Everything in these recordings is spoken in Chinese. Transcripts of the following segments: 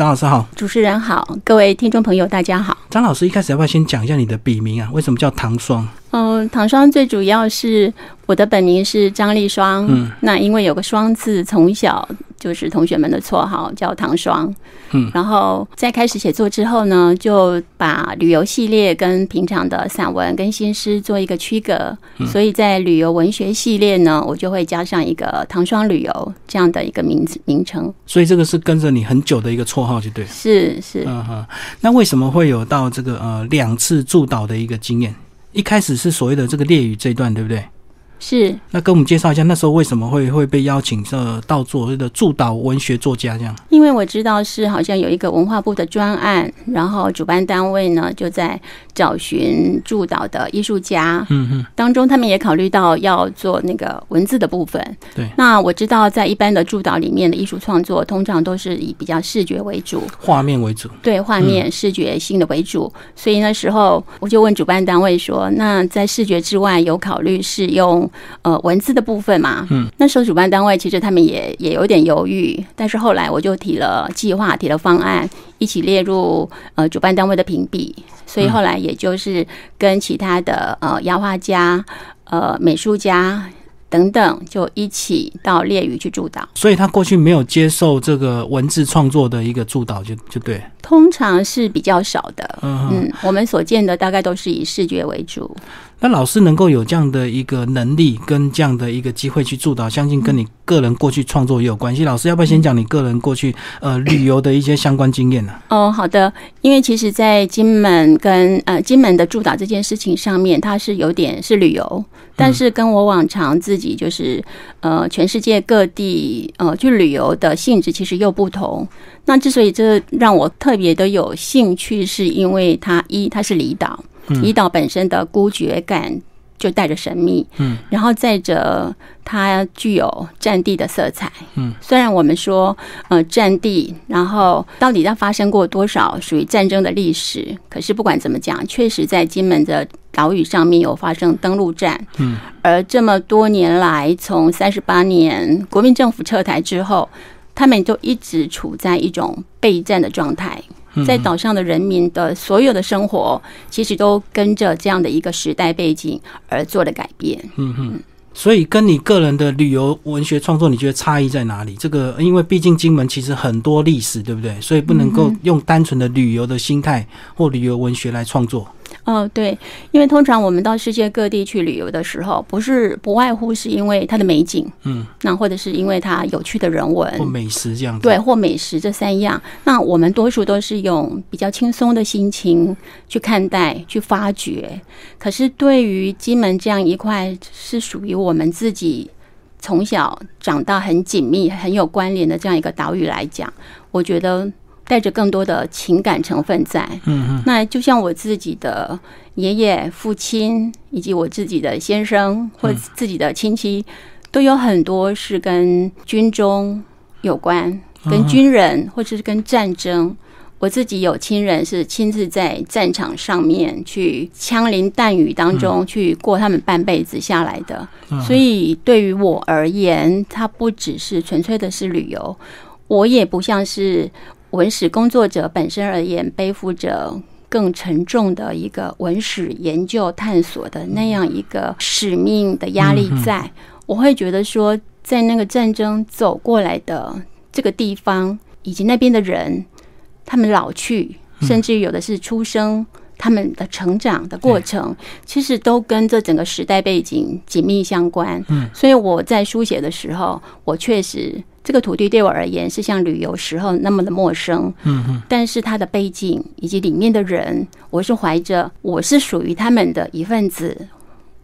张老师好，主持人好，各位听众朋友大家好。张老师一开始要不要先讲一下你的笔名啊？为什么叫唐双？嗯，唐双最主要是我的本名是张丽双，嗯，那因为有个双字，从小就是同学们的绰号叫唐双，嗯，然后在开始写作之后呢，就把旅游系列跟平常的散文跟新诗做一个区隔，所以在旅游文学系列呢，我就会加上一个唐双旅游这样的一个名字名称，所以这个是跟着你很久的一个绰号，就对，是是，嗯哼，那为什么会有到这个呃两次驻岛的一个经验？一开始是所谓的这个猎语这一段，对不对？是。那跟我们介绍一下，那时候为什么会会被邀请这到做谓的驻岛文学作家这样？因为我知道是好像有一个文化部的专案，然后主办单位呢就在找寻驻岛的艺术家。嗯嗯。当中他们也考虑到要做那个文字的部分。对。那我知道在一般的驻岛里面的艺术创作，通常都是以比较视觉为主，画面为主。对，画面视觉性的为主。所以那时候我就问主办单位说：“那在视觉之外，有考虑是用？”呃，文字的部分嘛，嗯，那时候主办单位其实他们也也有点犹豫，但是后来我就提了计划，提了方案，一起列入呃主办单位的评比，所以后来也就是跟其他的呃压画家、呃美术家。等等，就一起到猎屿去助导。所以他过去没有接受这个文字创作的一个助导，就就对。通常是比较少的，嗯，我们所见的大概都是以视觉为主。那老师能够有这样的一个能力跟这样的一个机会去驻岛，相信跟你个人过去创作也有关系。老师要不要先讲你个人过去呃旅游的一些相关经验呢？哦，好的。因为其实，在金门跟呃金门的驻岛这件事情上面，它是有点是旅游，但是跟我往常自己就是呃全世界各地呃去旅游的性质其实又不同。那之所以这让我特别的有兴趣，是因为它一它是离岛。离岛本身的孤绝感就带着神秘，嗯，然后再者它具有战地的色彩，嗯，虽然我们说呃战地，然后到底它发生过多少属于战争的历史，可是不管怎么讲，确实在金门的岛屿上面有发生登陆战，嗯，而这么多年来，从三十八年国民政府撤台之后，他们就一直处在一种备战的状态。在岛上的人民的所有的生活，其实都跟着这样的一个时代背景而做了改变。嗯哼，所以跟你个人的旅游文学创作，你觉得差异在哪里？这个，因为毕竟金门其实很多历史，对不对？所以不能够用单纯的旅游的心态或旅游文学来创作。哦，对，因为通常我们到世界各地去旅游的时候，不是不外乎是因为它的美景，嗯，那或者是因为它有趣的人文或美食这样，对，或美食这三样。那我们多数都是用比较轻松的心情去看待、去发掘。可是对于金门这样一块是属于我们自己从小长到很紧密、很有关联的这样一个岛屿来讲，我觉得。带着更多的情感成分在，嗯嗯，那就像我自己的爷爷、父亲，以及我自己的先生或自己的亲戚，都有很多是跟军中有关，跟军人或者是跟战争。我自己有亲人是亲自在战场上面去枪林弹雨当中去过他们半辈子下来的，所以对于我而言，它不只是纯粹的是旅游，我也不像是。文史工作者本身而言，背负着更沉重的一个文史研究探索的那样一个使命的压力，在我会觉得说，在那个战争走过来的这个地方，以及那边的人，他们老去，甚至有的是出生，他们的成长的过程，其实都跟这整个时代背景紧密相关。嗯，所以我在书写的时候，我确实。这个土地对我而言是像旅游时候那么的陌生，嗯嗯，但是它的背景以及里面的人，我是怀着我是属于他们的一份子，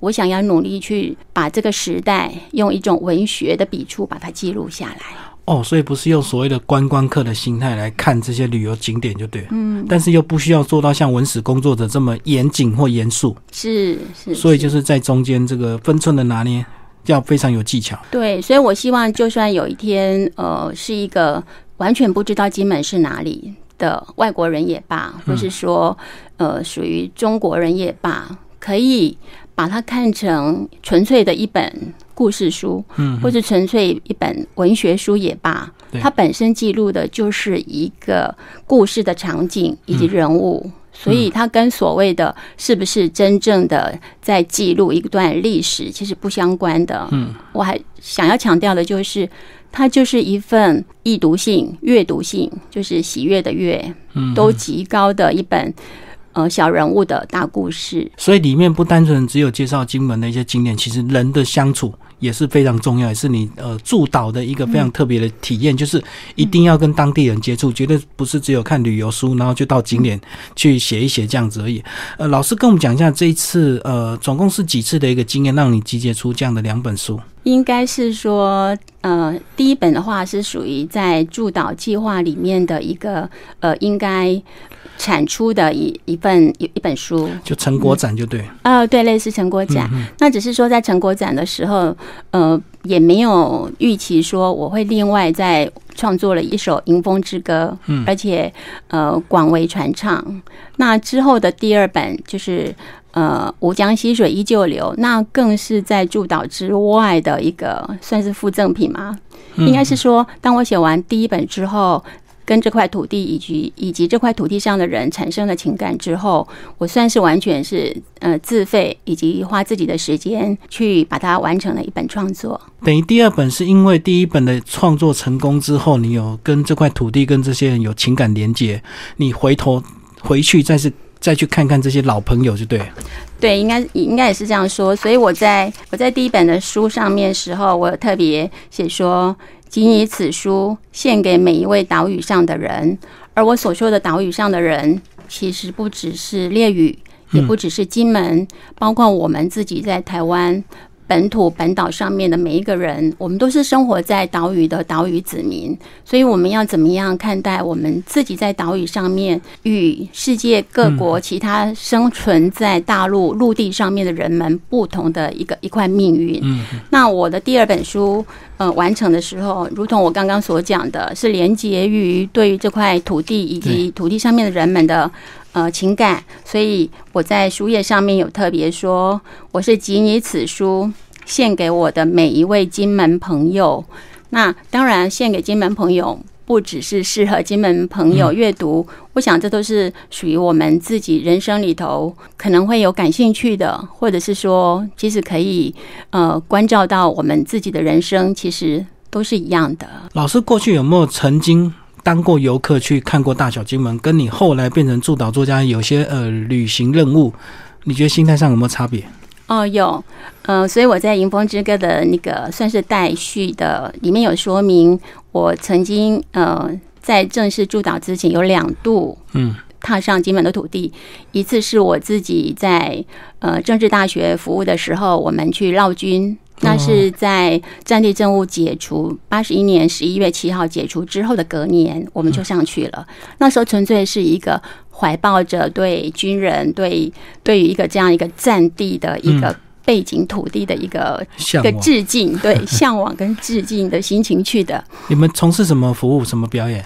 我想要努力去把这个时代用一种文学的笔触把它记录下来。哦，所以不是用所谓的观光客的心态来看这些旅游景点就对，嗯，但是又不需要做到像文史工作者这么严谨或严肃，是是，所以就是在中间这个分寸的拿捏。要非常有技巧。对，所以我希望，就算有一天，呃，是一个完全不知道金门是哪里的外国人也罢，或是说，呃，属于中国人也罢，可以把它看成纯粹的一本故事书，嗯，或是纯粹一本文学书也罢，它本身记录的就是一个故事的场景以及人物，所以它跟所谓的是不是真正的在记录一段历史，其实不相关的。嗯，我还想要强调的就是，它就是一份易读性、阅读性，就是喜悦的悦，嗯都极高的一本呃小人物的大故事。所以里面不单纯只有介绍金门的一些经验，其实人的相处也是非常重要，也是你呃驻岛的一个非常特别的体验，就是一定要跟当地人接触，绝对不是只有看旅游书，然后就到景点去写一写这样子而已。呃，老师跟我们讲一下这一次呃总共是几次的一个经验，让你集结出这样的两本书。应该是说，呃，第一本的话是属于在驻岛计划里面的一个呃，应该产出的一一份一一本书。就成果展就对，呃，对，类似成果展。那只是说在成果展的时候，呃，也没有预期说我会另外再创作了一首《迎风之歌》，嗯而且呃广为传唱。那之后的第二本就是呃“吴江溪水依旧流”，那更是在驻岛之外的一个算是附赠品嘛。应该是说，当我写完第一本之后。跟这块土地以及以及这块土地上的人产生了情感之后，我算是完全是呃自费以及花自己的时间去把它完成了一本创作。等于第二本是因为第一本的创作成功之后，你有跟这块土地跟这些人有情感连接，你回头回去再是再去看看这些老朋友，就对。对，应该应该也是这样说。所以我在我在第一本的书上面时候，我特别写说，仅以此书献给每一位岛屿上的人。而我所说的岛屿上的人，其实不只是列屿，也不只是金门，包括我们自己在台湾。本土本岛上面的每一个人，我们都是生活在岛屿的岛屿子民，所以我们要怎么样看待我们自己在岛屿上面与世界各国其他生存在大陆陆地上面的人们不同的一个一块命运？嗯，那我的第二本书，呃，完成的时候，如同我刚刚所讲的，是连接于对于这块土地以及土地上面的人们的。呃，情感，所以我在书页上面有特别说，我是仅以此书献给我的每一位金门朋友。那当然，献给金门朋友，不只是适合金门朋友阅读，我想这都是属于我们自己人生里头可能会有感兴趣的，或者是说，其实可以呃关照到我们自己的人生，其实都是一样的。老师过去有没有曾经？当过游客去看过大小金门，跟你后来变成驻岛作家，有些呃旅行任务，你觉得心态上有没有差别？哦，有，呃，所以我在《迎风之歌》的那个算是待续的里面有说明，我曾经呃在正式驻岛之前有两度嗯踏上金门的土地，一次是我自己在呃政治大学服务的时候，我们去绕军。那是在战地政务解除八十一年十一月七号解除之后的隔年，我们就上去了。那时候纯粹是一个怀抱着对军人、对对于一个这样一个战地的一个背景土地的一个一个致敬，对 向往跟致敬的心情去的。你们从事什么服务？什么表演？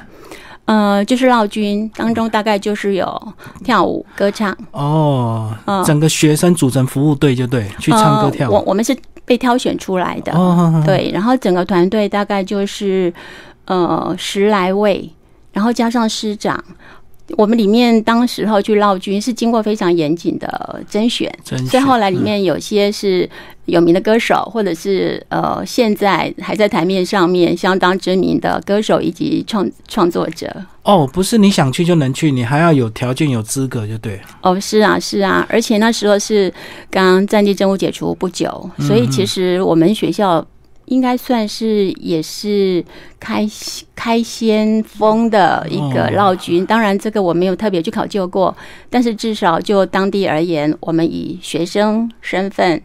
呃，就是绕军当中，大概就是有跳舞、歌唱。哦，整个学生组成服务队就对，去唱歌跳舞。我我们是被挑选出来的，哦、对，然后整个团队大概就是呃十来位，然后加上师长。我们里面当时候去绕军是经过非常严谨的甄选，所以后来里面有些是有名的歌手，或者是呃现在还在台面上面相当知名的歌手以及创创作者。哦，不是你想去就能去，你还要有条件、有资格就对。哦，是啊，是啊，而且那时候是刚战地政务解除不久，所以其实我们学校。应该算是也是开开先锋的一个绕军，当然这个我没有特别去考究过，但是至少就当地而言，我们以学生身份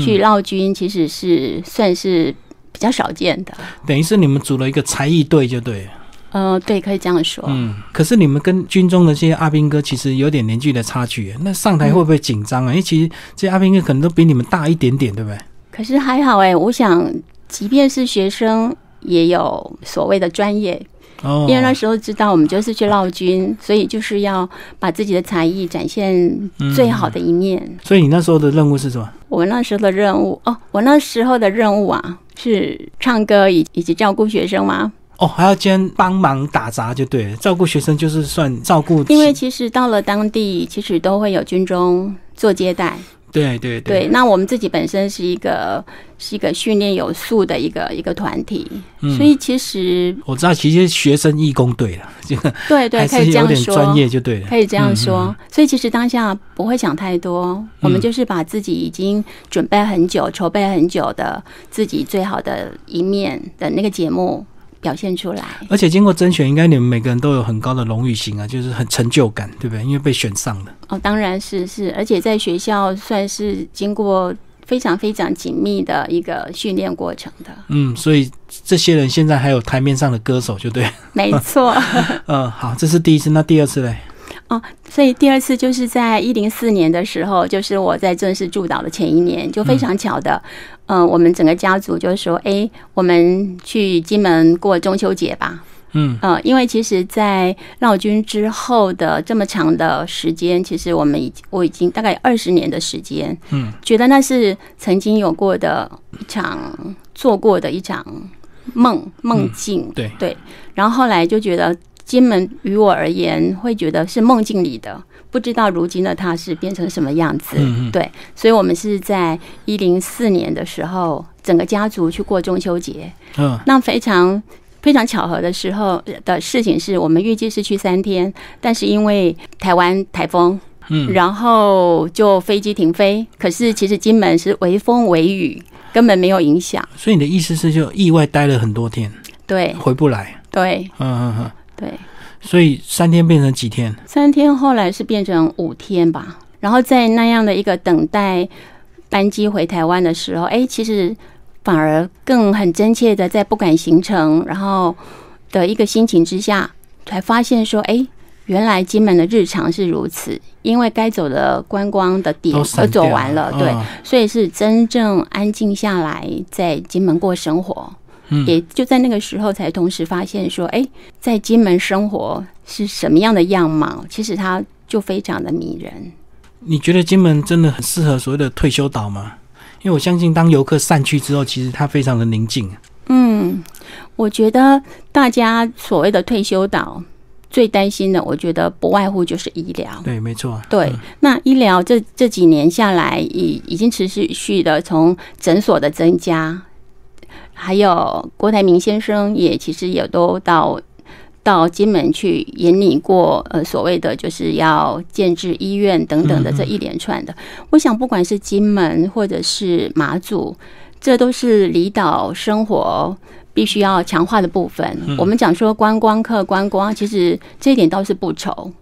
去绕军，其实是算是比较少见的。等于是你们组了一个才艺队，就对。呃，对，可以这样说。嗯，可是你们跟军中的这些阿兵哥其实有点年纪的差距，那上台会不会紧张啊？因为其实这些阿兵哥可能都比你们大一点点，对不对？可是还好哎、欸，我想。即便是学生，也有所谓的专业，哦，因为那时候知道我们就是去绕军，所以就是要把自己的才艺展现最好的一面。所以你那时候的任务是什么？我那时候的任务哦，我那时候的任务啊是唱歌以以及照顾学生吗？哦，还要兼帮忙打杂就对了，照顾学生就是算照顾，因为其实到了当地，其实都会有军中做接待。对对对，那我们自己本身是一个是一个训练有素的一个一个团体，所以其实我知道，其实学生义工队了，这个对对，可以这样说，专业就对了，可以这样说。所以其实当下不会想太多，我们就是把自己已经准备很久、筹备很久的自己最好的一面的那个节目。表现出来，而且经过甄选，应该你们每个人都有很高的荣誉心啊，就是很成就感，对不对？因为被选上了。哦，当然是是，而且在学校算是经过非常非常紧密的一个训练过程的。嗯，所以这些人现在还有台面上的歌手，就对。没错。嗯，好，这是第一次，那第二次嘞？哦，所以第二次就是在一零四年的时候，就是我在正式驻岛的前一年，就非常巧的，嗯，我们整个家族就说，哎，我们去金门过中秋节吧。嗯嗯，因为其实，在绕军之后的这么长的时间，其实我们已我已经大概二十年的时间，嗯，觉得那是曾经有过的一场做过的一场梦梦境，对对，然后后来就觉得。金门于我而言，会觉得是梦境里的，不知道如今的它是变成什么样子。对，所以我们是在一零四年的时候，整个家族去过中秋节。嗯，那非常非常巧合的时候的事情是，我们预计是去三天，但是因为台湾台风，嗯，然后就飞机停飞。可是其实金门是微风微雨，根本没有影响。所以你的意思是，就意外待了很多天，对，回不来。对，嗯嗯嗯。对，所以三天变成几天？三天后来是变成五天吧。然后在那样的一个等待班机回台湾的时候，哎，其实反而更很真切的在不赶行程，然后的一个心情之下，才发现说，哎，原来金门的日常是如此，因为该走的观光的点都走完了，对，所以是真正安静下来，在金门过生活。也就在那个时候，才同时发现说，哎，在金门生活是什么样的样貌？其实它就非常的迷人。你觉得金门真的很适合所谓的退休岛吗？因为我相信，当游客散去之后，其实它非常的宁静。嗯，我觉得大家所谓的退休岛最担心的，我觉得不外乎就是医疗。对，没错。对，那医疗这这几年下来，已已经持续的从诊所的增加。还有郭台铭先生也其实也都到到金门去引领过，呃，所谓的就是要建制医院等等的这一连串的。我想，不管是金门或者是马祖，这都是离岛生活必须要强化的部分。我们讲说观光客观光，其实这一点倒是不愁。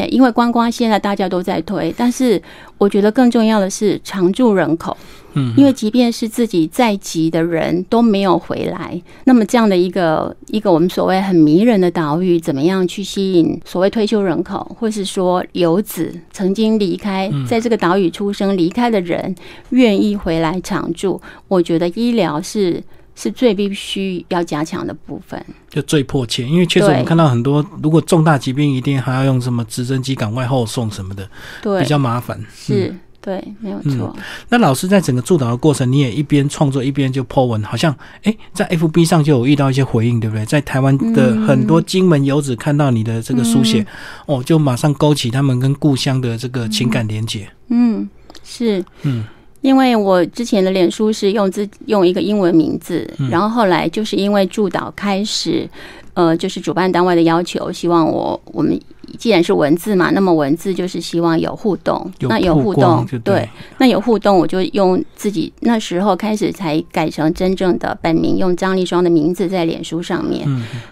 对，因为观光现在大家都在推，但是我觉得更重要的是常住人口。嗯，因为即便是自己在籍的人都没有回来，那么这样的一个一个我们所谓很迷人的岛屿，怎么样去吸引所谓退休人口，或是说游子曾经离开在这个岛屿出生离开的人，愿意回来常住？我觉得医疗是是最必须要加强的部分，就最迫切。因为确实我们看到很多，如果重大疾病一定还要用什么直升机赶外后送什么的，对，比较麻烦。是。对，没有错。那老师在整个助导的过程，你也一边创作一边就 po 文，好像哎，在 FB 上就有遇到一些回应，对不对？在台湾的很多金门游子看到你的这个书写，哦，就马上勾起他们跟故乡的这个情感连结。嗯，是，嗯，因为我之前的脸书是用自用一个英文名字，然后后来就是因为助导开始，呃，就是主办单位的要求，希望我我们。既然是文字嘛，那么文字就是希望有互动。那有互动，对，那有互动，我就用自己那时候开始才改成真正的本名，用张丽双的名字在脸书上面。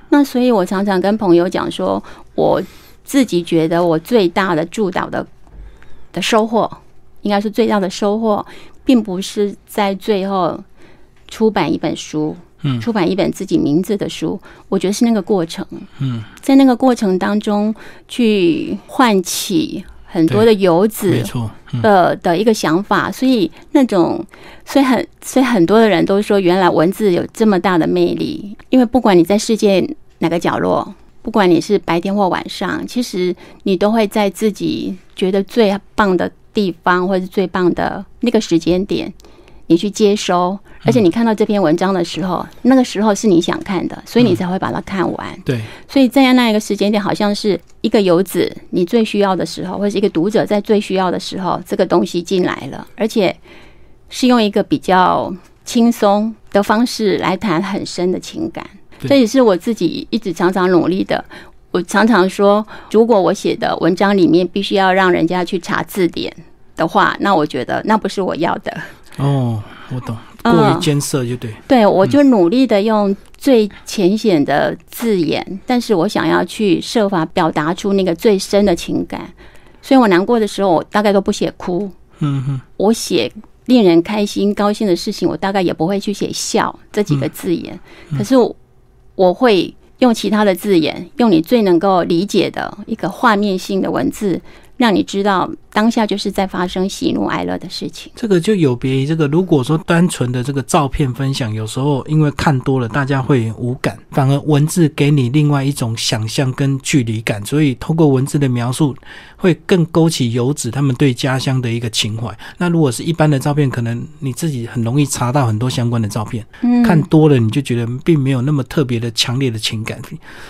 那所以我常常跟朋友讲说，我自己觉得我最大的助导的的收获，应该是最大的收获，并不是在最后出版一本书。嗯，出版一本自己名字的书，我觉得是那个过程。嗯，在那个过程当中，去唤起很多的游子，没错，的的一个想法。所以那种，所以很，所以很多的人都说，原来文字有这么大的魅力。因为不管你在世界哪个角落，不管你是白天或晚上，其实你都会在自己觉得最棒的地方，或者是最棒的那个时间点，你去接收。而且你看到这篇文章的时候，那个时候是你想看的，所以你才会把它看完。对，所以在那一个时间点，好像是一个游子，你最需要的时候，或者是一个读者在最需要的时候，这个东西进来了，而且是用一个比较轻松的方式来谈很深的情感。对这也是我自己一直常常努力的。我常常说，如果我写的文章里面必须要让人家去查字典的话，那我觉得那不是我要的。哦，我懂，嗯过于艰涩就对。对，我就努力的用最浅显的字眼，但是我想要去设法表达出那个最深的情感。所以我难过的时候，我大概都不写哭，嗯哼，我写令人开心、高兴的事情，我大概也不会去写笑这几个字眼。可是我我会用其他的字眼，用你最能够理解的一个画面性的文字，让你知道当下就是在发生喜怒哀乐的事情。这个就有别于这个，如果说单纯的这个照片分享，有时候因为看多了，大家会无感，反而文字给你另外一种想象跟距离感，所以透过文字的描述，会更勾起游子他们对家乡的一个情怀。那如果是一般的照片，可能你自己很容易查到很多相关的照片，嗯看多了你就觉得并没有那么特别的强烈的情感，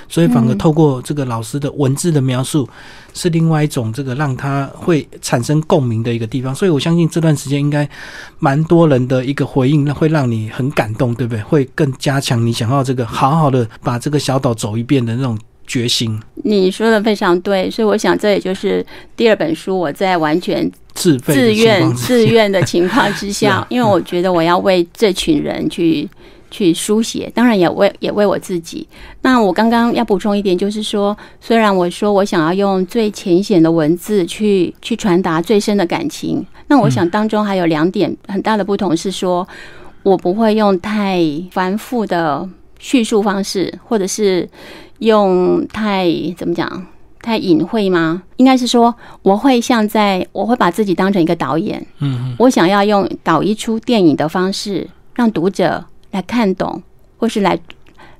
所以反而透过这个老师的文字的描述，是另外一种这个让他会产生共鸣的一个地方。所以我相信这段时间应该蛮多人的一个回应，会让你很感动，对不对？会更加强你想要这个好好的把这个小岛走一遍的那种决心。你说的非常对，所以我想这也就是第二本书我在完全自费自愿自愿的情况之下 啊，因为我觉得我要为这群人去去书写，当然也为也为我自己。那我刚刚要补充一点，就是说，虽然我说我想要用最浅显的文字去去传达最深的感情，那我想当中还有两点很大的不同是说，我不会用太繁复的叙述方式，或者是用太怎么讲？太隐晦吗？应该是说，我会像在，我会把自己当成一个导演，嗯我想要用导一出电影的方式，让读者来看懂，或是来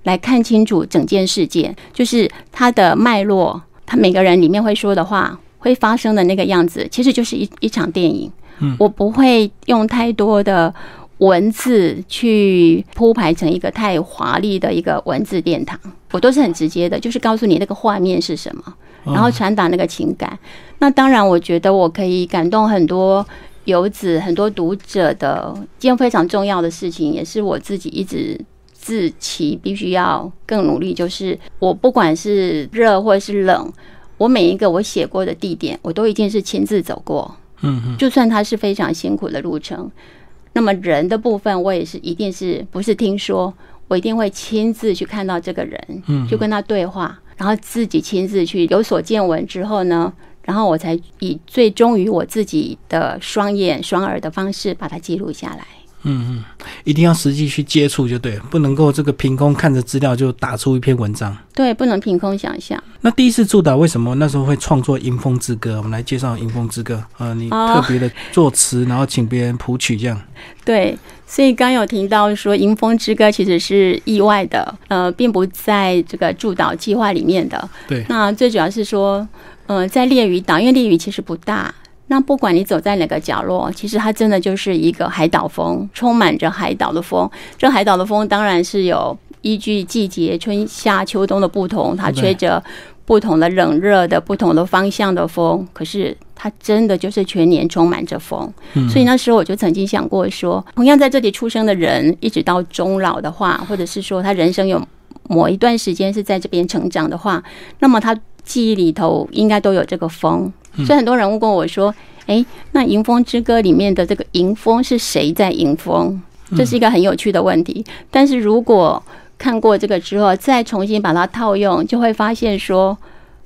来看清楚整件事件，就是它的脉络，他每个人里面会说的话，会发生的那个样子，其实就是一一场电影。嗯我不会用太多的文字去铺排成一个太华丽的一个文字殿堂，我都是很直接的，就是告诉你那个画面是什么。然后传达那个情感。那当然，我觉得我可以感动很多游子、很多读者的一件非常重要的事情，也是我自己一直自期必须要更努力。就是我不管是热或是冷，我每一个我写过的地点，我都一定是亲自走过。嗯嗯就算它是非常辛苦的路程，那么人的部分，我也是一定是不是听说，我一定会亲自去看到这个人，嗯，就跟他对话，然后自己亲自去有所见闻之后呢，然后我才以最忠于我自己的双眼双耳的方式把它记录下来。嗯嗯，一定要实际去接触就对了，不能够这个凭空看着资料就打出一篇文章。对，不能凭空想象。那第一次驻岛为什么那时候会创作《迎风之歌》？我们来介绍《迎风之歌》。呃，你哦特别的作词，然后请别人谱曲，这样。对，所以刚有听到说《迎风之歌》其实是意外的，呃，并不在这个驻岛计划里面的。对那最主要是说，呃，在猎屿岛，因为猎屿其实不大，那不管你走在哪个角落，其实它真的就是一个海岛风，充满着海岛的风。这海岛的风当然是有依据季节春夏秋冬的不同，它吹着不同的冷热的不同的方向的风，可是它真的就是全年充满着风。嗯，所以那时候我就曾经想过说，同样在这里出生的人，一直到终老的话，或者是说他人生有某一段时间是在这边成长的话，那么他记忆里头应该都有这个风。所以很多人问过我说：“诶，那《迎风之歌》里面的这个迎风是谁在迎风？”这是一个很有趣的问题。但是如果看过这个之后，再重新把它套用，就会发现说，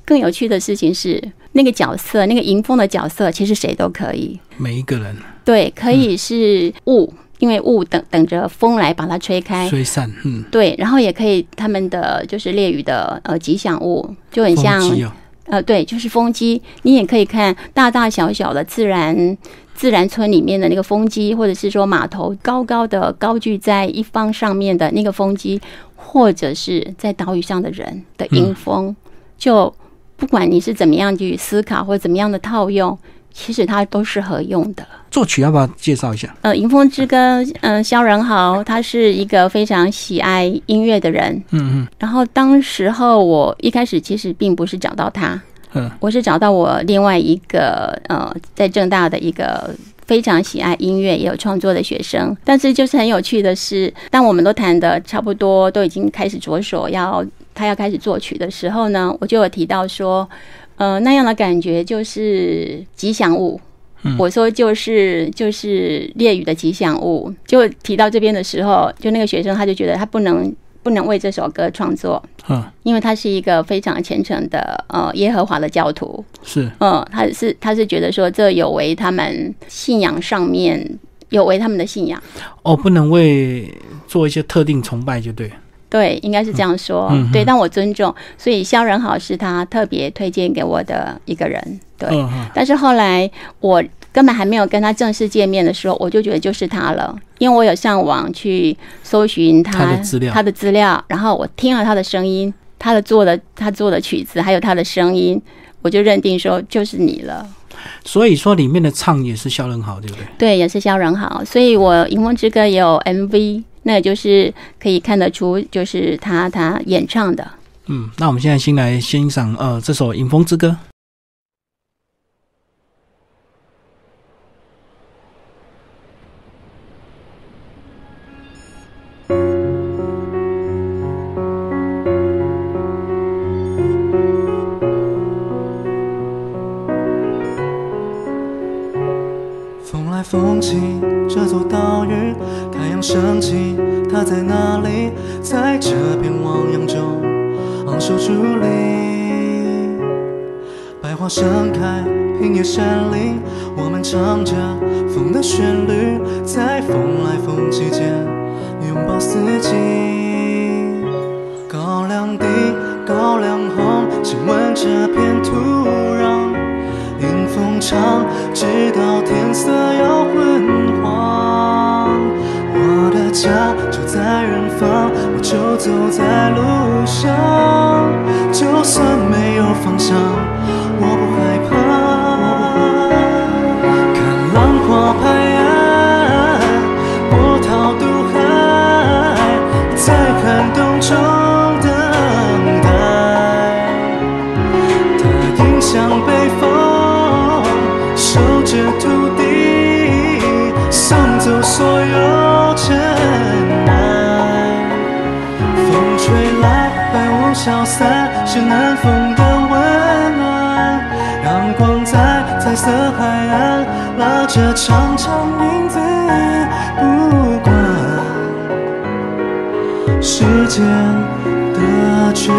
更有趣的事情是，那个角色，那个迎风的角色，其实谁都可以。每一个人对，可以是雾，因为雾等等着风来把它吹开。吹散，嗯，对，然后也可以他们的就是猎鱼的呃吉祥物，就很像呃，对，就是风机。你也可以看大大小小的自然自然村里面的那个风机，或者是说码头高高的高踞在一方上面的那个风机，或者是在岛屿上的人的迎风，就不管你是怎么样去思考或者怎么样的套用，其实它都是合用的。作曲要不要介绍一下？呃，《迎风之歌》，嗯，萧仁豪他是一个非常喜爱音乐的人，嗯嗯然后当时候我一开始其实并不是找到他，嗯我是找到我另外一个呃，在正大的一个非常喜爱音乐也有创作的学生。但是就是很有趣的是，当我们都谈的差不多，都已经开始着手要他要开始作曲的时候呢，我就有提到说，呃，那样的感觉就是吉祥物。嗯我说就是就是烈雨的吉祥物，就提到这边的时候，就那个学生他就觉得他不能不能为这首歌创作，嗯，因为他是一个非常虔诚的呃耶和华的教徒，是嗯，他是他是觉得说这有违他们信仰上面有违他们的信仰，哦，不能为做一些特定崇拜就对。对，应该是这样说，对，但我尊重，所以肖仁豪是他特别推荐给我的一个人，对，但是后来我根本还没有跟他正式见面的时候，我就觉得就是他了，因为我有上网去搜寻他他的资料。他的资料，然后我听了他的声音，他的做的他做的曲子，还有他的声音，我就认定说就是你了。所以说里面的唱也是肖仁豪，对不对？对，也是肖仁豪，所以我《迎风之歌》也有 MV，那就是可以看得出就是他他演唱的。嗯，那我们现在先来欣赏呃这首《迎风之歌》。风来风起，这座岛屿，太阳升起，它在哪里？在这片汪洋中昂首伫立。百花盛开，平野山林，我们唱着风的旋律，在风来风去间拥抱四季。高粱地，高粱红，亲吻这片土壤。迎风唱，直到天色要昏。家就在远方，我就走在路上，就算没有方向，我消散，是南风的温暖。阳光在彩色海岸拉着长长影子，不管时间的吹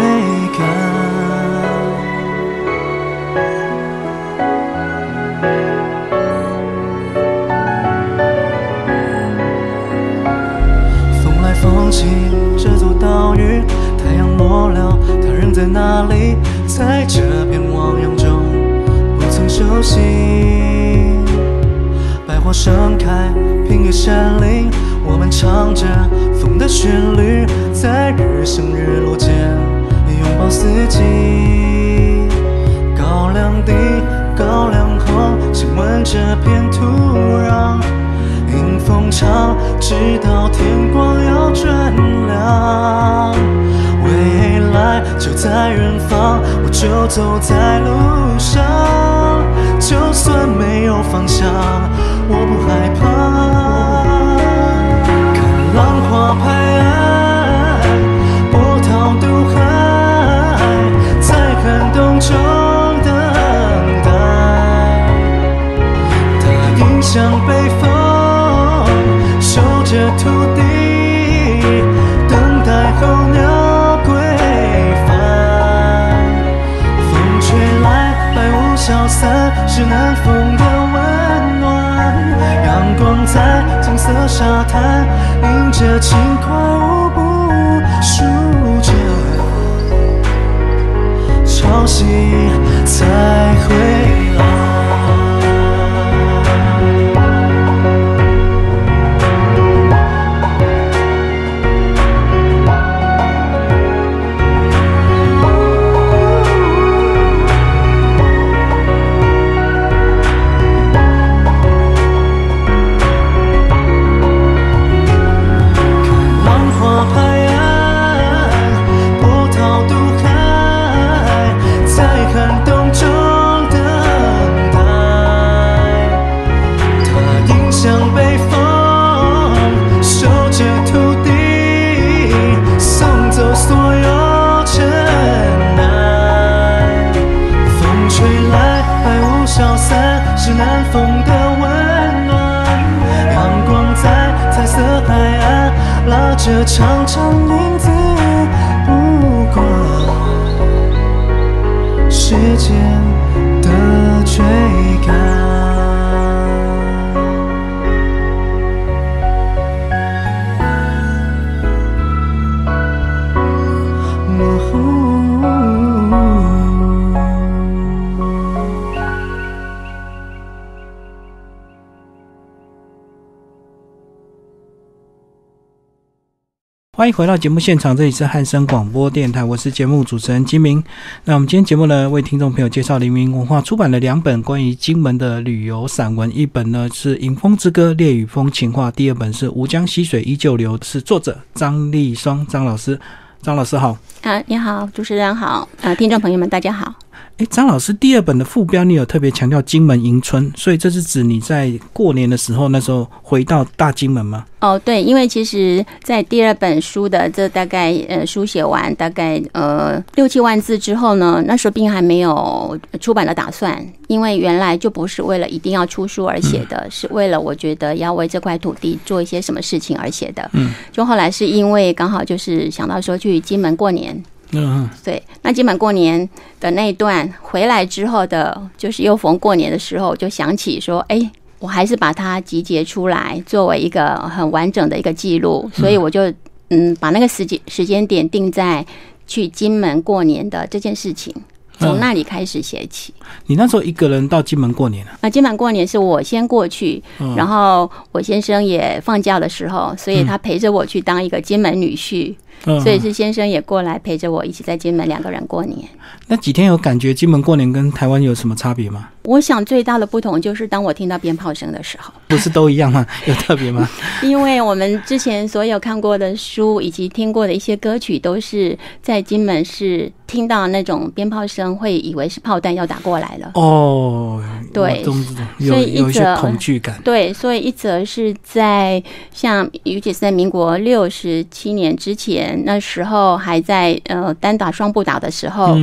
哪里？在这片汪洋中，不曾休息。百花盛开，平野山林，我们唱着风的旋律，在日升日落间拥抱四季。高粱地，高粱红，亲吻这片土壤。迎风唱，直到天光要转亮。未来就在远方，我就走在路上。就算没有方向，我不害怕。看浪花拍岸，波涛渡海，在寒冬中等待。它迎向北风，沙滩，迎着轻快舞步，数着潮汐欢迎回到节目现场，这里是汉声广播电台，我是节目主持人金明。那我们今天节目呢，为听众朋友介绍黎明文化出版了两本关于金门的旅游散文，一本呢是《迎风之歌·烈屿风情画》，第二本是《吴江溪水依旧流》，是作者张立双张老师。张老师好，啊，你好，主持人好，啊，听众朋友们大家好。诶，张老师，第二本的副标你有特别强调金门迎春，所以这是指你在过年的时候那时候回到大金门吗？哦，对，因为其实，在第二本书的这大概呃书写完大概呃六七万字之后呢，那时候并还没有出版的打算，因为原来就不是为了一定要出书而写的，是为了我觉得要为这块土地做一些什么事情而写的。嗯，就后来是因为刚好就是想到说去金门过年，嗯，对，那金门过年的那一段回来之后的，就是又逢过年的时候，就想起说，哎，我还是把它集结出来，作为一个很完整的一个记录，所以我就嗯把那个时间时间点定在去金门过年的这件事情，从那里开始写起。你那时候一个人到金门过年啊？啊金门过年是我先过去，嗯。然后我先生也放假的时候，所以他陪着我去当一个金门女婿，嗯，所以是先生也过来陪着我一起在金门两个人过年。那几天有感觉金门过年跟台湾有什么差别吗？我想最大的不同就是当我听到鞭炮声的时候，不是都一样吗？有特别吗？因为我们之前所有看过的书以及听过的一些歌曲，都是在金门是听到那种鞭炮声，会以为是炮弹要打过来了。哦，对所以一些则恐惧感。对，所以一则是在像，尤其是在民国六十七年之前，那时候还在呃单打双不打的时候，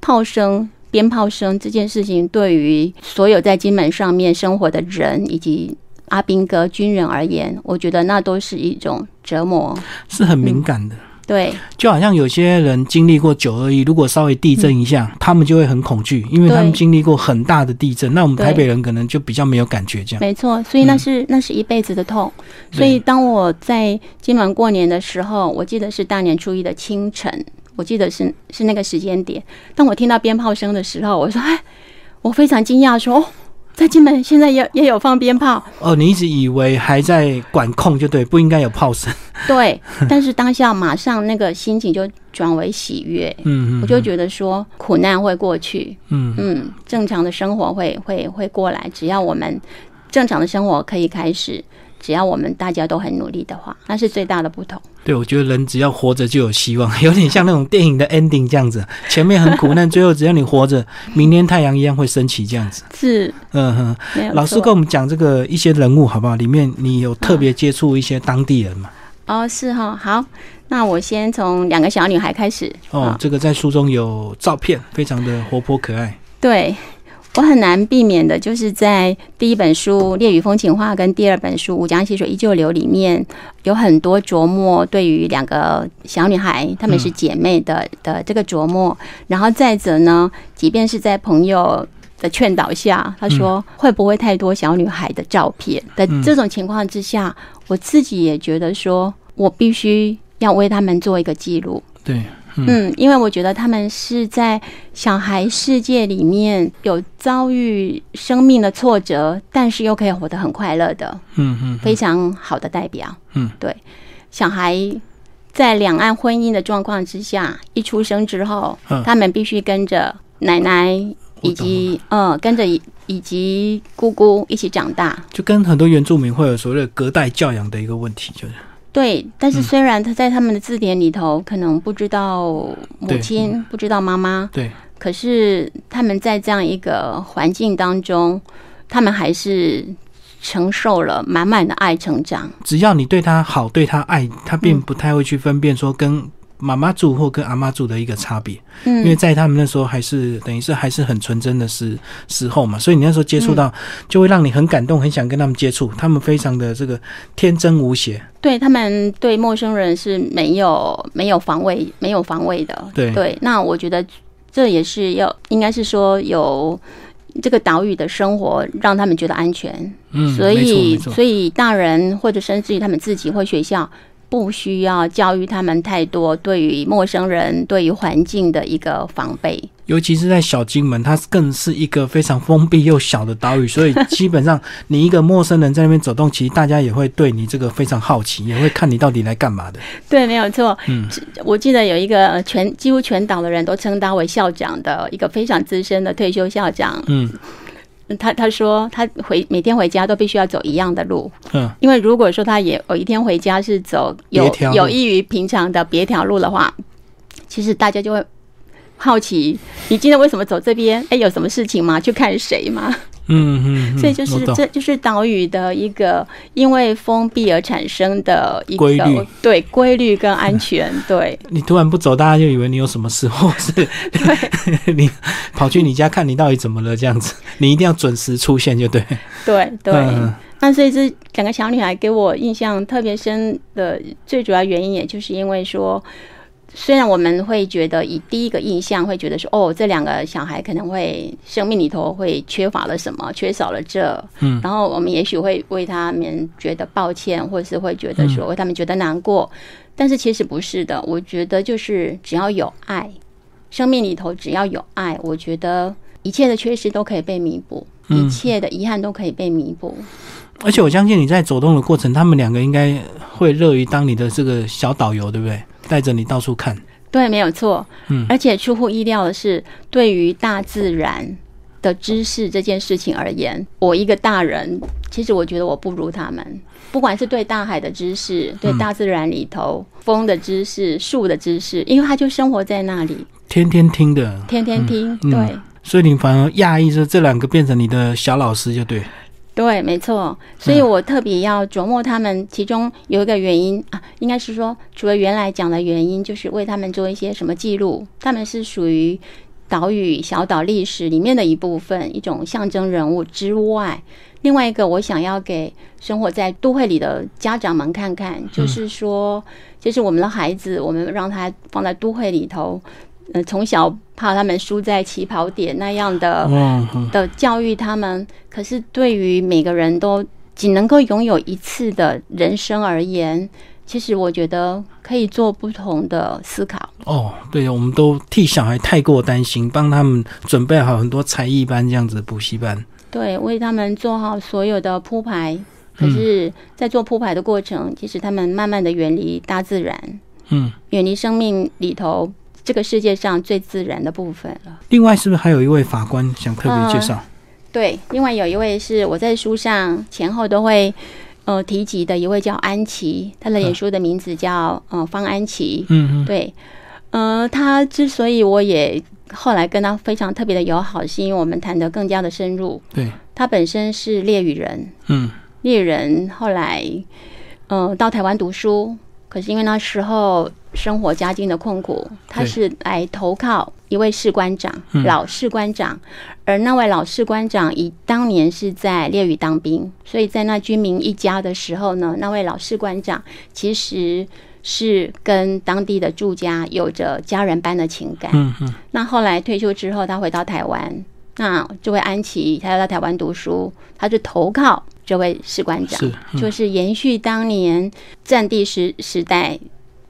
炮声、鞭炮声这件事情，对于所有在金门上面生活的人以及阿兵哥军人而言，我觉得那都是一种折磨。是很敏感的。对就好像有些人经历过九二一，如果稍微地震一下，他们就会很恐惧，因为他们经历过很大的地震。那我们台北人可能就比较没有感觉，这样。没错，所以那是、那是一辈子的痛。所以当我在今晚过年的时候，我记得是大年初一的清晨，我记得是是那个时间点。当我听到鞭炮声的时候，我说：“哎，我非常惊讶，说哦，在金门现在也也有放鞭炮。哦，你一直以为还在管控，就对，不应该有炮声。”对，但是当下马上那个心情就转为喜悦。嗯嗯，我就觉得说，苦难会过去，嗯嗯，正常的生活会会会过来，只要我们正常的生活可以开始，只要我们大家都很努力的话，那是最大的不同。对，我觉得人只要活着就有希望，有点像那种电影的 ending 这样子，前面很苦难，最后只要你活着，明天太阳一样会升起这样子。是嗯哼，老师跟我们讲这个一些人物好不好？里面你有特别接触一些当地人吗？哦，是哈，好，那我先从两个小女孩开始。哦啊，这个在书中有照片，非常的活泼可爱。对我很难避免的，就是在第一本书《烈雨风情画》跟第二本书《吴江溪水依旧流》里面，有很多琢磨对于两个小女孩，她们是姐妹的、的这个琢磨。然后再者呢，即便是在朋友的劝导下，他说会不会太多小女孩的照片的嗯这种情况之下，我自己也觉得说我必须要为她们做一个记录。对，嗯，因为我觉得他们是在小孩世界里面有遭遇生命的挫折，但是又可以活得很快乐的，嗯嗯非常好的代表。嗯，对，小孩在两岸婚姻的状况之下，一出生之后，嗯。他们必须跟着奶奶以及嗯，跟着以以及姑姑一起长大。就跟很多原住民会有所谓的隔代教养的一个问题，就是对，但是嗯。虽然他在他们的字典里头可能不知道母亲，不知道妈妈，对，可是他们在这样一个环境当中，他们还是承受了满满的爱成长。只要你对他好，对他爱，他嗯。并不太会去分辨说跟妈妈住或跟阿妈住的一个差别，嗯，因为在他们那时候还是等于是还是很纯真的时时候嘛，所以你那时候接触到，就会让你很感动，很想跟他们接触，他们非常的这个天真无邪，对他们对陌生人是没有没有防卫没有防卫的。对。对那我觉得这也是要应该是说有这个岛屿的生活让他们觉得安全，嗯，所以所以大人或者甚至于他们自己或学校。不需要教育他们太多对于陌生人、对于环境的一个防备。尤其是在小金门，它更是一个非常封闭又小的岛屿，所以基本上你一个陌生人在那边走动，其实大家也会对你这个非常好奇，也会看你到底来干嘛的。对，没有错。嗯，我记得有一个呃全几乎全岛的人都称他为校长的一个非常资深的退休校长，嗯他他说他回每天回家都必须要走一样的路，嗯，因为如果说他也有一天回家是走有条有益于平常的别条路的话，其实大家就会好奇你今天为什么走这边？哎，有什么事情吗？去看谁吗？嗯嗯嗯，所以就是这就是岛屿的一个因为封闭而产生的一规律。个对规律跟安全，对。你突然不走，大家就以为你有什么事，或是 你跑去你家看你到底怎么了这样子，你一定要准时出现，就对。对对。嗯。那所以这两个小女孩给我印象特别深的最主要原因，也就是因为说，虽然我们会觉得以第一个印象会觉得说，哦，这两个小孩可能会生命里头会缺乏了什么，缺少了这，嗯然后我们也许会为他们觉得抱歉，或是会觉得说为他们觉得难过，但是其实不是的。我觉得就是只要有爱，生命里头只要有爱，我觉得一切的缺失都可以被弥补，嗯一切的遗憾都可以被弥补。而且我相信你在走动的过程，他们两个应该会乐于当你的这个小导游，对不对？带着你到处看。对，没有错。嗯而且出乎意料的是，对于大自然的知识这件事情而言，我一个大人，其实我觉得我不如他们。不管是对大海的知识，对大自然里头风的知识、树的知识，因为他就生活在那里，天天听的，天天听。嗯对所以你反而讶异说这两个变成你的小老师，就对。对，没错。所以我特别要琢磨他们，其中有一个原因啊，应该是说，除了原来讲的原因，就是为他们做一些什么记录，他们是属于岛屿小岛历史里面的一部分，一种象征人物之外，另外一个我想要给生活在都会里的家长们看看，就是说，就是我们的孩子，我们让他放在都会里头，呃，从小怕他们输在起跑点那样的。的教育他们，可是对于每个人都仅能够拥有一次的人生而言，其实我觉得可以做不同的思考。哦，对，我们都替小孩太过担心，帮他们准备好很多才艺班这样子的补习班。对，为他们做好所有的铺排。可是，在做铺排的过程，其实他们慢慢的远离大自然，嗯，远离生命里头这个世界上最自然的部分了。另外是不是还有一位法官想特别介绍？对，另外有一位是我在书上前后都会呃提及的一位叫安琪，他的脸书的名字叫呃方安琪。嗯嗯对，呃，他之所以我也后来跟他非常特别的友好，是因为我们谈得更加的深入。对，他本身是猎语人，嗯猎人后来呃到台湾读书，可是因为那时候生活家境的困苦，他是来投靠一位士官长，嗯。老士官长，而那位老士官长以当年是在烈屿当兵，所以在那军民一家的时候呢，那位老士官长其实是跟当地的住家有着家人般的情感。嗯嗯。那后来退休之后，他回到台湾，那这位安琪，他要到台湾读书，他就投靠这位士官长，是嗯就是延续当年战地时时代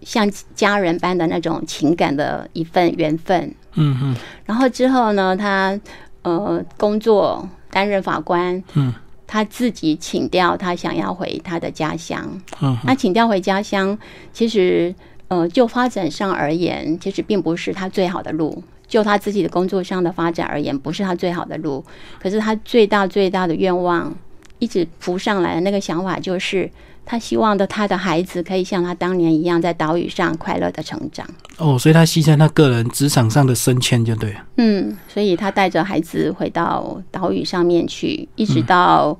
像家人般的那种情感的一份缘分。嗯嗯然后之后呢，他呃工作担任法官，嗯他自己请调，他想要回他的家乡。嗯那请调回家乡，其实呃就发展上而言，其实并不是他最好的路。就他自己的工作上的发展而言，不是他最好的路。可是他最大最大的愿望，一直浮上来的那个想法，就是他希望的他的孩子可以像他当年一样，在岛屿上快乐的成长。哦，所以他牺牲他个人职场上的升迁就对了。嗯，所以他带着孩子回到岛屿上面去，一直到，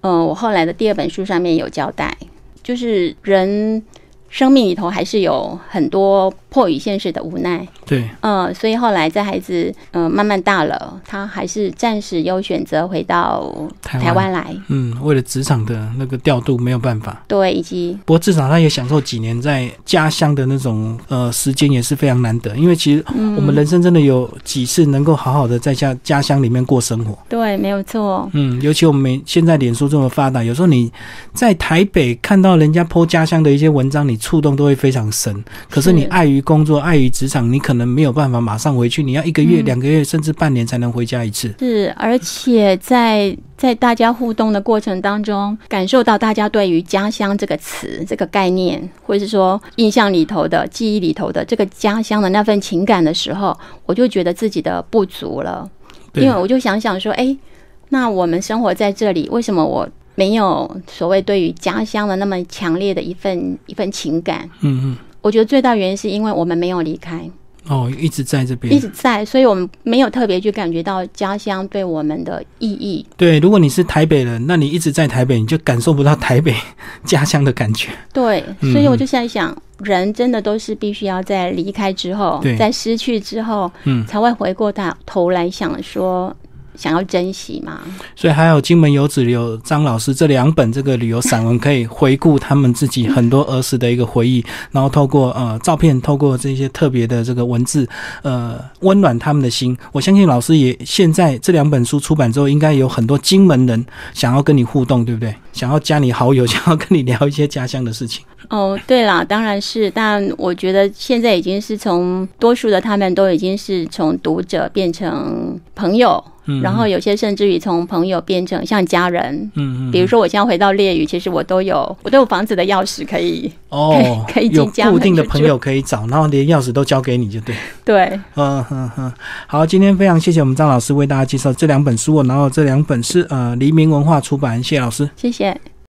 呃，我后来的第二本书上面有交代，就是人生命里头还是有很多迫于现实的无奈，对，呃，所以后来在孩子呃慢慢大了，他还是暂时有选择回到台湾。来，嗯，为了职场的那个调度没有办法。对，以及不过至少他也享受几年在家乡的那种呃时间也是非常难得，因为其实嗯。我们人生真的有几次能够好好的在家家乡里面过生活。对，没有错，嗯，尤其我们每现在脸书这么发达，有时候你在台北看到人家 po 家乡的一些文章，你触动都会非常深。可是你碍于工作、碍于职场，你可能没有办法马上回去，你要一个月、嗯两个月，甚至半年才能回家一次。是，而且在在大家互动的过程当中，感受到大家对于家乡这个词、这个概念，或者是说印象里头的、记忆里头的这个家乡的那份情感的时候，我就觉得自己的不足了。因为我就想想说，哎，那我们生活在这里，为什么我没有所谓对于家乡的那么强烈的一份一份情感？嗯嗯，我觉得最大原因是因为我们没有离开，哦，一直在这边一。直在，所以我们没有特别去感觉到家乡对我们的意义。对，如果你是台北人，那你一直在台北，你就感受不到台北 家乡的感觉。对，嗯所以我就在想，人真的都是必须要在离开之后对，在失去之后，嗯，才会回过头头来想说，想要珍惜嘛。所以还有金门游子有张老师这两本这个旅游散文，可以回顾他们自己很多儿时的一个回忆，然后透过呃照片，透过这些特别的这个文字，呃温暖他们的心。我相信老师也现在这两本书出版之后，应该有很多金门人想要跟你互动，对不对？想要加你好友，想要跟你聊一些家乡的事情。哦，对啦，当然是，但我觉得现在已经是从多数的他们都已经是从读者变成朋友，嗯，然后有些甚至于从朋友变成像家人。嗯嗯，比如说，我现在回到猎屿，其实我都有我都有房子的钥匙可以哦，可以进有家门固定的朋友可以找，然后连钥匙都交给你就对。对。嗯哼哼，好，今天非常谢谢我们张老师为大家介绍这两本书哦，然后这两本是呃黎明文化出版，谢谢老师。谢谢。